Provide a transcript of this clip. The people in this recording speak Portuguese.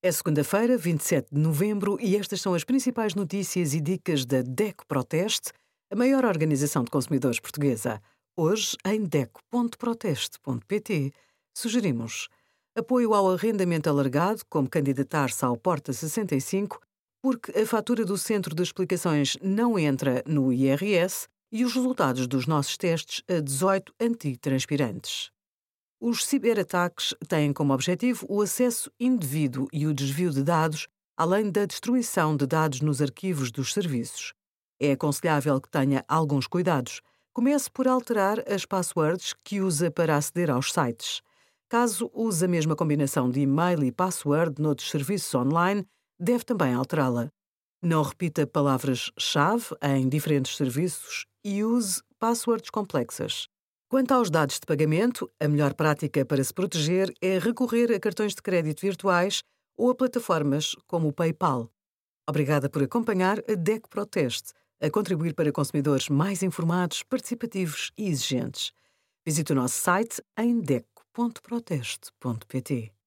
É segunda-feira, 27 de novembro, e estas são as principais notícias e dicas da DECO Proteste, a maior organização de consumidores portuguesa. Hoje, em DECO.proteste.pt, sugerimos apoio ao arrendamento alargado, como candidatar-se ao Porta 65, porque a fatura do Centro de Explicações não entra no IRS e os resultados dos nossos testes a 18 antitranspirantes. Os ciberataques têm como objetivo o acesso indevido e o desvio de dados, além da destruição de dados nos arquivos dos serviços. É aconselhável que tenha alguns cuidados. Comece por alterar as passwords que usa para aceder aos sites. Caso use a mesma combinação de e-mail e password noutros serviços online, deve também alterá-la. Não repita palavras-chave em diferentes serviços e use passwords complexas. Quanto aos dados de pagamento, a melhor prática para se proteger é recorrer a cartões de crédito virtuais ou a plataformas como o PayPal. Obrigada por acompanhar a DEC Proteste, a contribuir para consumidores mais informados, participativos e exigentes. Visite o nosso site em deco.proteste.pt.